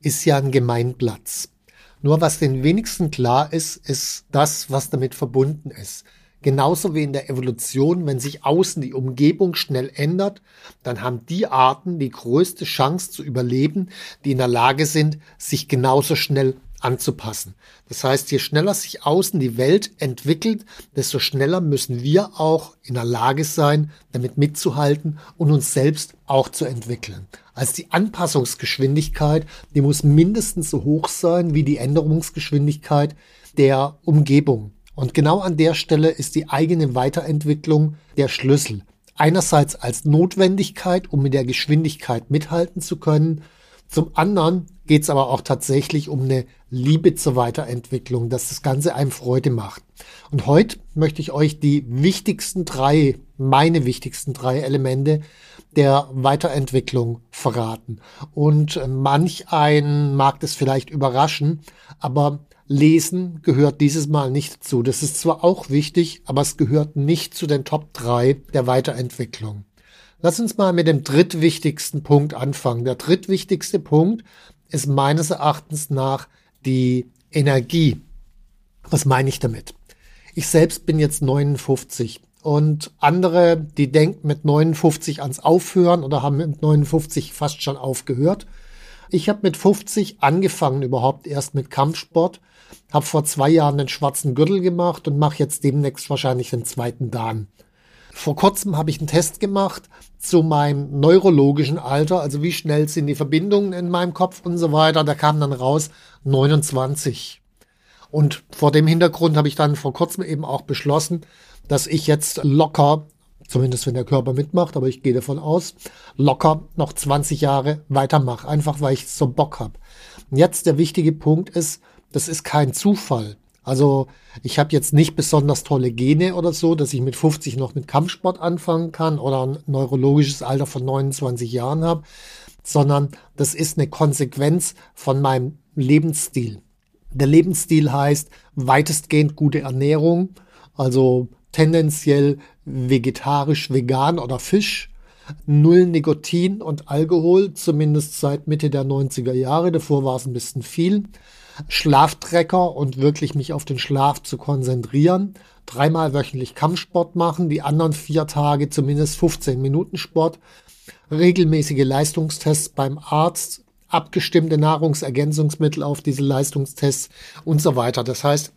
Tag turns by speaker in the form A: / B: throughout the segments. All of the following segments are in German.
A: ist ja ein Gemeinplatz. Nur was den wenigsten klar ist, ist das, was damit verbunden ist. Genauso wie in der Evolution, wenn sich außen die Umgebung schnell ändert, dann haben die Arten die größte Chance zu überleben, die in der Lage sind, sich genauso schnell anzupassen. Das heißt, je schneller sich außen die Welt entwickelt, desto schneller müssen wir auch in der Lage sein, damit mitzuhalten und uns selbst auch zu entwickeln. Also die Anpassungsgeschwindigkeit, die muss mindestens so hoch sein wie die Änderungsgeschwindigkeit der Umgebung. Und genau an der Stelle ist die eigene Weiterentwicklung der Schlüssel. Einerseits als Notwendigkeit, um mit der Geschwindigkeit mithalten zu können, zum anderen geht es aber auch tatsächlich um eine Liebe zur Weiterentwicklung, dass das Ganze einem Freude macht. Und heute möchte ich euch die wichtigsten drei, meine wichtigsten drei Elemente der Weiterentwicklung verraten. Und manch einen mag das vielleicht überraschen, aber Lesen gehört dieses Mal nicht dazu. Das ist zwar auch wichtig, aber es gehört nicht zu den Top drei der Weiterentwicklung. Lass uns mal mit dem drittwichtigsten Punkt anfangen. Der drittwichtigste Punkt ist meines Erachtens nach die Energie. Was meine ich damit? Ich selbst bin jetzt 59 und andere, die denken mit 59 ans Aufhören oder haben mit 59 fast schon aufgehört. Ich habe mit 50 angefangen überhaupt erst mit Kampfsport, habe vor zwei Jahren den schwarzen Gürtel gemacht und mache jetzt demnächst wahrscheinlich den zweiten Dan. Vor kurzem habe ich einen Test gemacht zu meinem neurologischen Alter, also wie schnell sind die Verbindungen in meinem Kopf und so weiter. Da kam dann raus 29. Und vor dem Hintergrund habe ich dann vor kurzem eben auch beschlossen, dass ich jetzt locker, zumindest wenn der Körper mitmacht, aber ich gehe davon aus, locker noch 20 Jahre weitermache, einfach weil ich so Bock habe. Jetzt der wichtige Punkt ist, das ist kein Zufall. Also ich habe jetzt nicht besonders tolle Gene oder so, dass ich mit 50 noch mit Kampfsport anfangen kann oder ein neurologisches Alter von 29 Jahren habe, sondern das ist eine Konsequenz von meinem Lebensstil. Der Lebensstil heißt weitestgehend gute Ernährung, also tendenziell vegetarisch, vegan oder Fisch, null Nikotin und Alkohol, zumindest seit Mitte der 90er Jahre. Davor war es ein bisschen viel. Schlaftrecker und wirklich mich auf den Schlaf zu konzentrieren. Dreimal wöchentlich Kampfsport machen, die anderen vier Tage zumindest 15 Minuten Sport. Regelmäßige Leistungstests beim Arzt, abgestimmte Nahrungsergänzungsmittel auf diese Leistungstests und so weiter. Das heißt,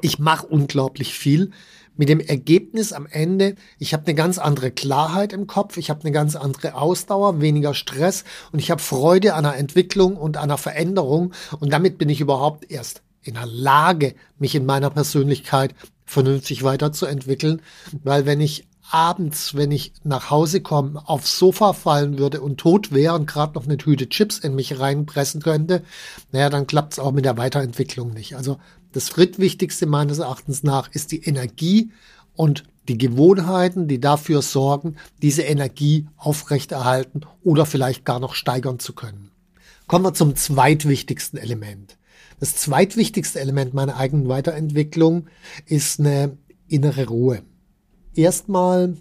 A: ich mache unglaublich viel mit dem Ergebnis am Ende, ich habe eine ganz andere Klarheit im Kopf, ich habe eine ganz andere Ausdauer, weniger Stress und ich habe Freude an der Entwicklung und an der Veränderung und damit bin ich überhaupt erst in der Lage, mich in meiner Persönlichkeit vernünftig weiterzuentwickeln, weil wenn ich abends, wenn ich nach Hause komme, aufs Sofa fallen würde und tot wäre und gerade noch eine Tüte Chips in mich reinpressen könnte, naja, dann klappt es auch mit der Weiterentwicklung nicht. Also das drittwichtigste meines Erachtens nach ist die Energie und die Gewohnheiten, die dafür sorgen, diese Energie aufrechterhalten oder vielleicht gar noch steigern zu können. Kommen wir zum zweitwichtigsten Element. Das zweitwichtigste Element meiner eigenen Weiterentwicklung ist eine innere Ruhe. Erstmal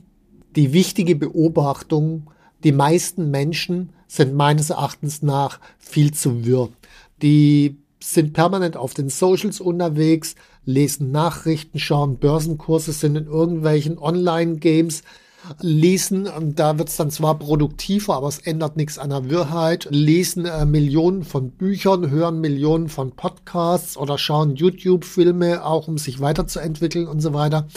A: die wichtige Beobachtung, die meisten Menschen sind meines Erachtens nach viel zu wirr. Die sind permanent auf den Socials unterwegs, lesen Nachrichten, schauen Börsenkurse, sind in irgendwelchen Online-Games, lesen, da wird es dann zwar produktiver, aber es ändert nichts an der Wirrheit, lesen äh, Millionen von Büchern, hören Millionen von Podcasts oder schauen YouTube-Filme, auch um sich weiterzuentwickeln und so weiter.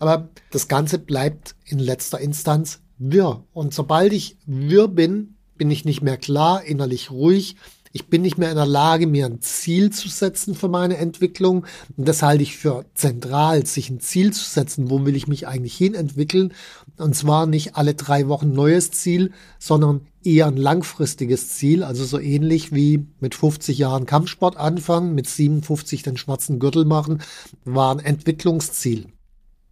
A: Aber das Ganze bleibt in letzter Instanz wirr. Und sobald ich wirr bin, bin ich nicht mehr klar, innerlich ruhig, ich bin nicht mehr in der Lage, mir ein Ziel zu setzen für meine Entwicklung. Und das halte ich für zentral, sich ein Ziel zu setzen. Wo will ich mich eigentlich hin entwickeln? Und zwar nicht alle drei Wochen neues Ziel, sondern eher ein langfristiges Ziel. Also so ähnlich wie mit 50 Jahren Kampfsport anfangen, mit 57 den schwarzen Gürtel machen, war ein Entwicklungsziel.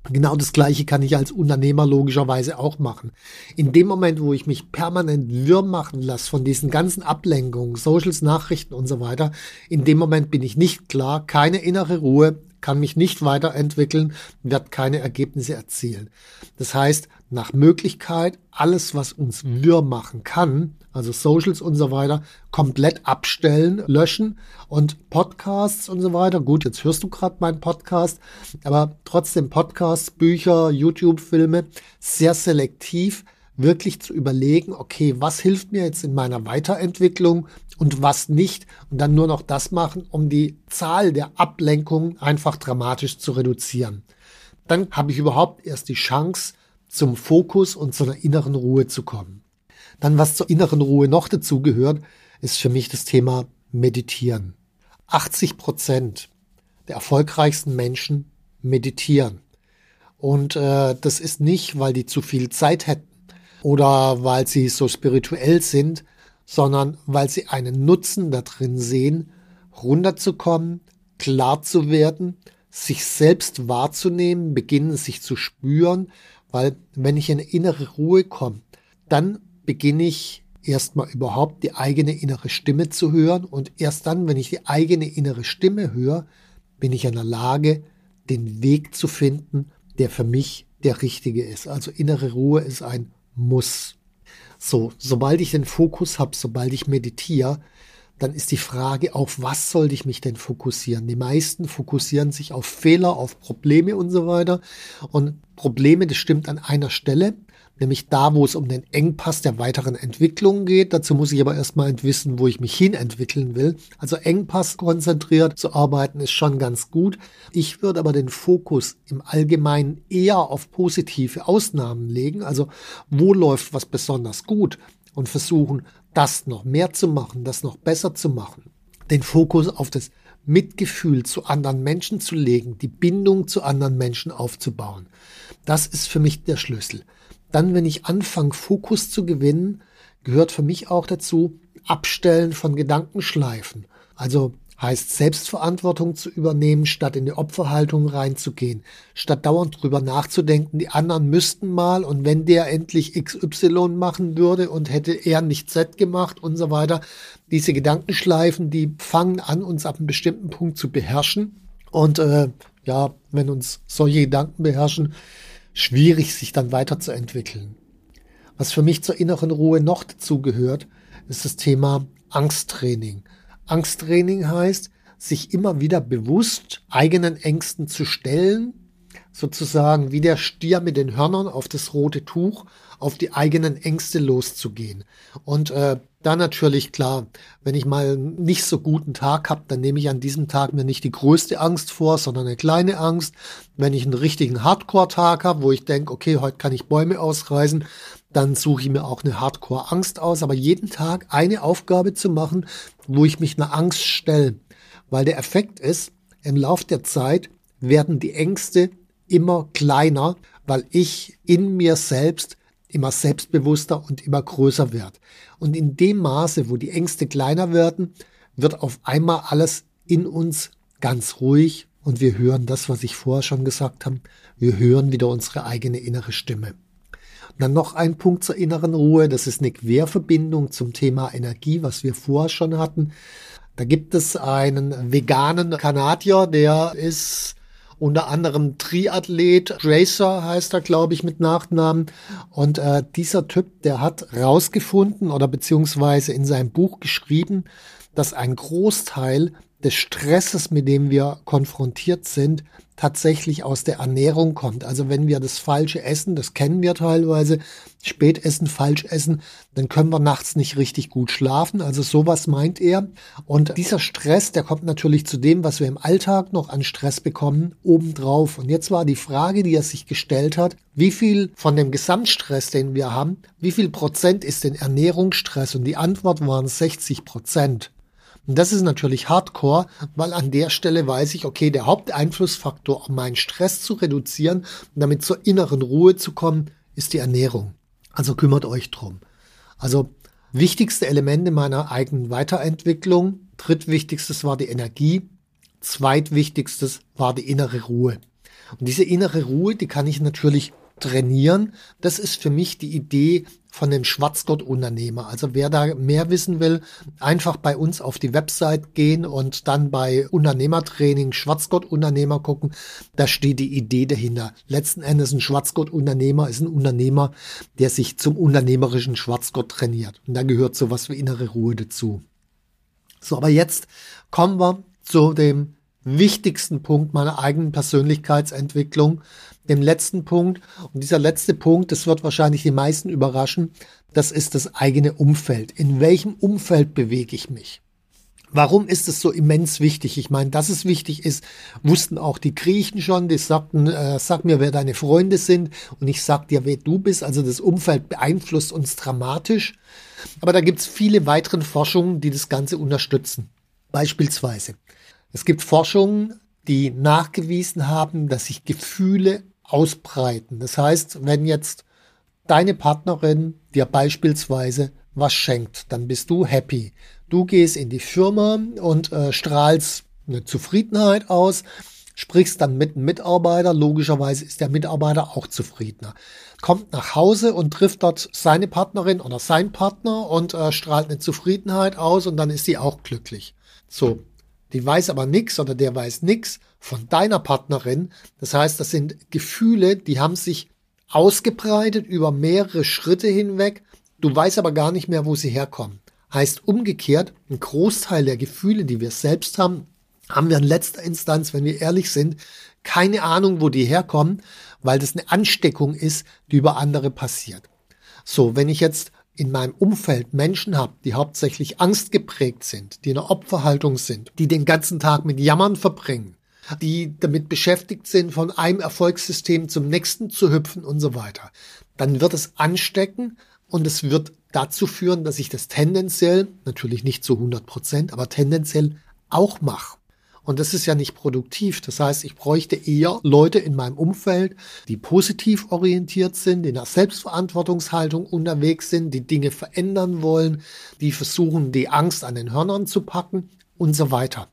A: Genau das Gleiche kann ich als Unternehmer logischerweise auch machen. In dem Moment, wo ich mich permanent wirr machen lasse von diesen ganzen Ablenkungen, Socials, Nachrichten und so weiter, in dem Moment bin ich nicht klar, keine innere Ruhe, kann mich nicht weiterentwickeln, wird keine Ergebnisse erzielen. Das heißt, nach Möglichkeit alles, was uns wirr machen kann, also Socials und so weiter, komplett abstellen, löschen und Podcasts und so weiter. Gut, jetzt hörst du gerade meinen Podcast, aber trotzdem Podcasts, Bücher, YouTube-Filme sehr selektiv wirklich zu überlegen, okay, was hilft mir jetzt in meiner Weiterentwicklung und was nicht und dann nur noch das machen, um die Zahl der Ablenkungen einfach dramatisch zu reduzieren. Dann habe ich überhaupt erst die Chance, zum Fokus und zu einer inneren Ruhe zu kommen. Dann, was zur inneren Ruhe noch dazu gehört, ist für mich das Thema Meditieren. 80 Prozent der erfolgreichsten Menschen meditieren. Und äh, das ist nicht, weil die zu viel Zeit hätten oder weil sie so spirituell sind, sondern weil sie einen Nutzen da drin sehen, runterzukommen, klar zu werden, sich selbst wahrzunehmen, beginnen sich zu spüren, weil wenn ich in innere Ruhe komme, dann beginne ich erstmal überhaupt die eigene innere Stimme zu hören und erst dann, wenn ich die eigene innere Stimme höre, bin ich in der Lage, den Weg zu finden, der für mich der richtige ist. Also innere Ruhe ist ein muss. So, sobald ich den Fokus habe, sobald ich meditiere, dann ist die Frage, auf was sollte ich mich denn fokussieren? Die meisten fokussieren sich auf Fehler, auf Probleme und so weiter. Und Probleme, das stimmt an einer Stelle, nämlich da, wo es um den Engpass der weiteren Entwicklung geht. Dazu muss ich aber erstmal wissen, wo ich mich hin entwickeln will. Also Engpass konzentriert zu arbeiten ist schon ganz gut. Ich würde aber den Fokus im Allgemeinen eher auf positive Ausnahmen legen. Also wo läuft was besonders gut und versuchen, das noch mehr zu machen, das noch besser zu machen. Den Fokus auf das Mitgefühl zu anderen Menschen zu legen, die Bindung zu anderen Menschen aufzubauen. Das ist für mich der Schlüssel. Dann, wenn ich anfange, Fokus zu gewinnen, gehört für mich auch dazu, Abstellen von Gedankenschleifen. Also heißt Selbstverantwortung zu übernehmen, statt in die Opferhaltung reinzugehen, statt dauernd drüber nachzudenken, die anderen müssten mal und wenn der endlich XY machen würde und hätte er nicht Z gemacht und so weiter. Diese Gedankenschleifen, die fangen an, uns ab einem bestimmten Punkt zu beherrschen. Und äh, ja, wenn uns solche Gedanken beherrschen, schwierig, sich dann weiterzuentwickeln. Was für mich zur inneren Ruhe noch dazu gehört, ist das Thema Angsttraining. Angsttraining heißt, sich immer wieder bewusst eigenen Ängsten zu stellen, sozusagen wie der Stier mit den Hörnern auf das rote Tuch, auf die eigenen Ängste loszugehen. Und äh, da natürlich klar, wenn ich mal nicht so guten Tag habe, dann nehme ich an diesem Tag mir nicht die größte Angst vor, sondern eine kleine Angst. Wenn ich einen richtigen Hardcore-Tag habe, wo ich denke, okay, heute kann ich Bäume ausreißen, dann suche ich mir auch eine Hardcore-Angst aus. Aber jeden Tag eine Aufgabe zu machen, wo ich mich einer Angst stelle. Weil der Effekt ist, im Lauf der Zeit werden die Ängste immer kleiner, weil ich in mir selbst immer selbstbewusster und immer größer wird. Und in dem Maße, wo die Ängste kleiner werden, wird auf einmal alles in uns ganz ruhig und wir hören das, was ich vorher schon gesagt habe. Wir hören wieder unsere eigene innere Stimme. Und dann noch ein Punkt zur inneren Ruhe. Das ist eine Querverbindung zum Thema Energie, was wir vorher schon hatten. Da gibt es einen veganen Kanadier, der ist unter anderem Triathlet, Racer heißt er, glaube ich, mit Nachnamen. Und äh, dieser Typ, der hat rausgefunden oder beziehungsweise in seinem Buch geschrieben, dass ein Großteil des Stresses, mit dem wir konfrontiert sind, tatsächlich aus der Ernährung kommt. Also wenn wir das falsche essen, das kennen wir teilweise, spät essen, falsch essen, dann können wir nachts nicht richtig gut schlafen. Also sowas meint er. Und dieser Stress, der kommt natürlich zu dem, was wir im Alltag noch an Stress bekommen, obendrauf. Und jetzt war die Frage, die er sich gestellt hat, wie viel von dem Gesamtstress, den wir haben, wie viel Prozent ist denn Ernährungsstress? Und die Antwort waren 60 Prozent. Und das ist natürlich Hardcore, weil an der Stelle weiß ich, okay, der Haupteinflussfaktor, um meinen Stress zu reduzieren und damit zur inneren Ruhe zu kommen, ist die Ernährung. Also kümmert euch drum. Also wichtigste Elemente meiner eigenen Weiterentwicklung. Drittwichtigstes war die Energie. Zweitwichtigstes war die innere Ruhe. Und diese innere Ruhe, die kann ich natürlich trainieren. Das ist für mich die Idee von dem Schwarzgott-Unternehmer. Also wer da mehr wissen will, einfach bei uns auf die Website gehen und dann bei Unternehmertraining Schwarzgott-Unternehmer gucken. Da steht die Idee dahinter. Letzten Endes ein Schwarzgott-Unternehmer ist ein Unternehmer, der sich zum unternehmerischen Schwarzgott trainiert. Und da gehört sowas wie innere Ruhe dazu. So, aber jetzt kommen wir zu dem wichtigsten Punkt meiner eigenen Persönlichkeitsentwicklung, dem letzten Punkt. Und dieser letzte Punkt, das wird wahrscheinlich die meisten überraschen, das ist das eigene Umfeld. In welchem Umfeld bewege ich mich? Warum ist es so immens wichtig? Ich meine, dass es wichtig ist, wussten auch die Griechen schon. Die sagten, äh, sag mir, wer deine Freunde sind und ich sag dir, wer du bist. Also das Umfeld beeinflusst uns dramatisch. Aber da gibt es viele weitere Forschungen, die das Ganze unterstützen. Beispielsweise, es gibt Forschungen, die nachgewiesen haben, dass sich Gefühle ausbreiten. Das heißt, wenn jetzt deine Partnerin dir beispielsweise was schenkt, dann bist du happy. Du gehst in die Firma und äh, strahlst eine Zufriedenheit aus, sprichst dann mit einem Mitarbeiter. Logischerweise ist der Mitarbeiter auch zufriedener. Kommt nach Hause und trifft dort seine Partnerin oder sein Partner und äh, strahlt eine Zufriedenheit aus und dann ist sie auch glücklich. So, die weiß aber nichts oder der weiß nichts von deiner Partnerin. Das heißt, das sind Gefühle, die haben sich ausgebreitet über mehrere Schritte hinweg. Du weißt aber gar nicht mehr, wo sie herkommen. Heißt umgekehrt, ein Großteil der Gefühle, die wir selbst haben, haben wir in letzter Instanz, wenn wir ehrlich sind, keine Ahnung, wo die herkommen, weil das eine Ansteckung ist, die über andere passiert. So, wenn ich jetzt in meinem Umfeld Menschen habe, die hauptsächlich angstgeprägt sind, die in einer Opferhaltung sind, die den ganzen Tag mit Jammern verbringen, die damit beschäftigt sind, von einem Erfolgssystem zum nächsten zu hüpfen und so weiter, dann wird es anstecken und es wird dazu führen, dass ich das tendenziell, natürlich nicht zu 100 Prozent, aber tendenziell auch mache. Und das ist ja nicht produktiv. Das heißt, ich bräuchte eher Leute in meinem Umfeld, die positiv orientiert sind, in der Selbstverantwortungshaltung unterwegs sind, die Dinge verändern wollen, die versuchen, die Angst an den Hörnern zu packen und so weiter.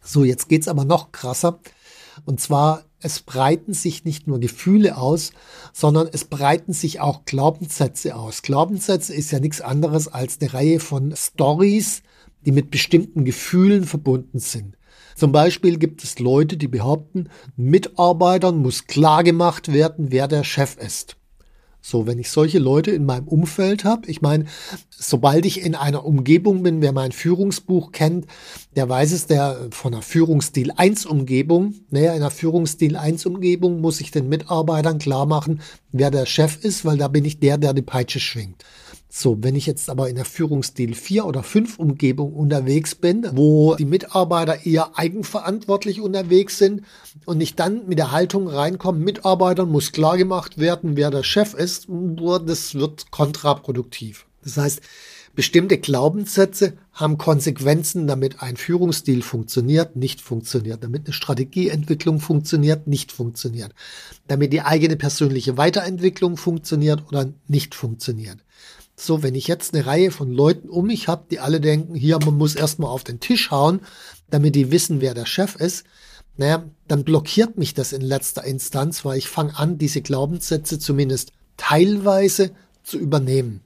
A: So, jetzt geht's aber noch krasser. Und zwar, es breiten sich nicht nur Gefühle aus, sondern es breiten sich auch Glaubenssätze aus. Glaubenssätze ist ja nichts anderes als eine Reihe von Stories, die mit bestimmten Gefühlen verbunden sind. Zum Beispiel gibt es Leute, die behaupten, Mitarbeitern muss klar gemacht werden, wer der Chef ist. So, wenn ich solche Leute in meinem Umfeld habe, ich meine, sobald ich in einer Umgebung bin, wer mein Führungsbuch kennt, der weiß es, der von einer Führungsstil 1 Umgebung, naja, in einer Führungsstil 1 Umgebung muss ich den Mitarbeitern klar machen, wer der Chef ist, weil da bin ich der, der die Peitsche schwingt. So, wenn ich jetzt aber in der Führungsstil 4 oder 5 Umgebung unterwegs bin, wo die Mitarbeiter eher eigenverantwortlich unterwegs sind und ich dann mit der Haltung reinkomme, Mitarbeitern muss klar gemacht werden, wer der Chef ist, das wird kontraproduktiv. Das heißt, bestimmte Glaubenssätze haben Konsequenzen, damit ein Führungsstil funktioniert, nicht funktioniert, damit eine Strategieentwicklung funktioniert, nicht funktioniert, damit die eigene persönliche Weiterentwicklung funktioniert oder nicht funktioniert. So, wenn ich jetzt eine Reihe von Leuten um mich habe, die alle denken, hier, man muss erstmal auf den Tisch hauen, damit die wissen, wer der Chef ist, naja, dann blockiert mich das in letzter Instanz, weil ich fange an, diese Glaubenssätze zumindest teilweise zu übernehmen.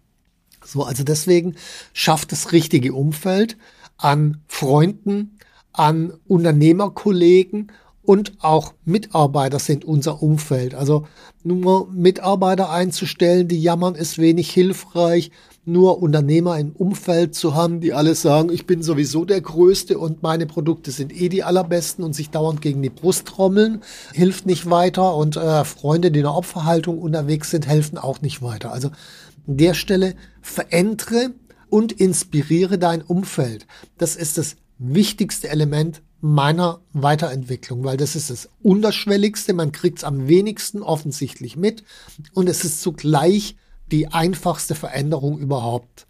A: So, also deswegen schafft das richtige Umfeld an Freunden, an Unternehmerkollegen und auch Mitarbeiter sind unser Umfeld. Also nur Mitarbeiter einzustellen, die jammern, ist wenig hilfreich. Nur Unternehmer im Umfeld zu haben, die alle sagen, ich bin sowieso der Größte und meine Produkte sind eh die allerbesten und sich dauernd gegen die Brust trommeln, hilft nicht weiter. Und äh, Freunde, die in der Opferhaltung unterwegs sind, helfen auch nicht weiter. Also an der Stelle verändere und inspiriere dein Umfeld. Das ist das wichtigste Element meiner Weiterentwicklung, weil das ist das Unterschwelligste, man kriegt es am wenigsten offensichtlich mit und es ist zugleich die einfachste Veränderung überhaupt.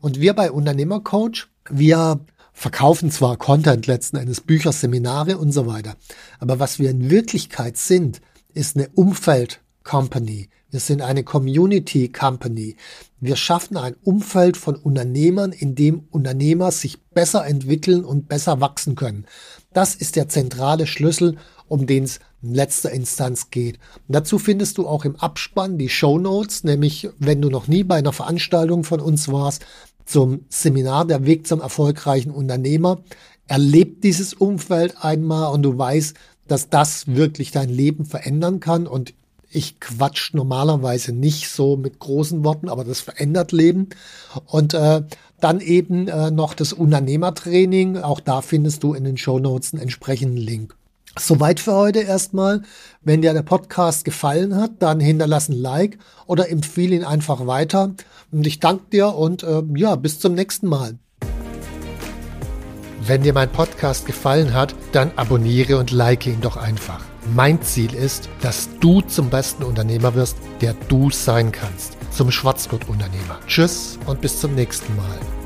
A: Und wir bei Unternehmercoach, wir verkaufen zwar Content letzten Endes, Bücher, Seminare und so weiter, aber was wir in Wirklichkeit sind, ist eine Umfeld-Company. Wir sind eine Community Company. Wir schaffen ein Umfeld von Unternehmern, in dem Unternehmer sich besser entwickeln und besser wachsen können. Das ist der zentrale Schlüssel, um den es in letzter Instanz geht. Und dazu findest du auch im Abspann die Show Notes, nämlich wenn du noch nie bei einer Veranstaltung von uns warst, zum Seminar Der Weg zum erfolgreichen Unternehmer. Erleb dieses Umfeld einmal und du weißt, dass das wirklich dein Leben verändern kann. Und ich quatsch normalerweise nicht so mit großen Worten, aber das verändert Leben. Und äh, dann eben äh, noch das Unternehmertraining. Auch da findest du in den Show Notes einen entsprechenden Link. Soweit für heute erstmal. Wenn dir der Podcast gefallen hat, dann hinterlass ein Like oder empfehle ihn einfach weiter. Und ich danke dir und äh, ja, bis zum nächsten Mal. Wenn dir mein Podcast gefallen hat, dann abonniere und like ihn doch einfach. Mein Ziel ist, dass du zum besten Unternehmer wirst, der du sein kannst. Zum Schwarzgurt-Unternehmer. Tschüss und bis zum nächsten Mal.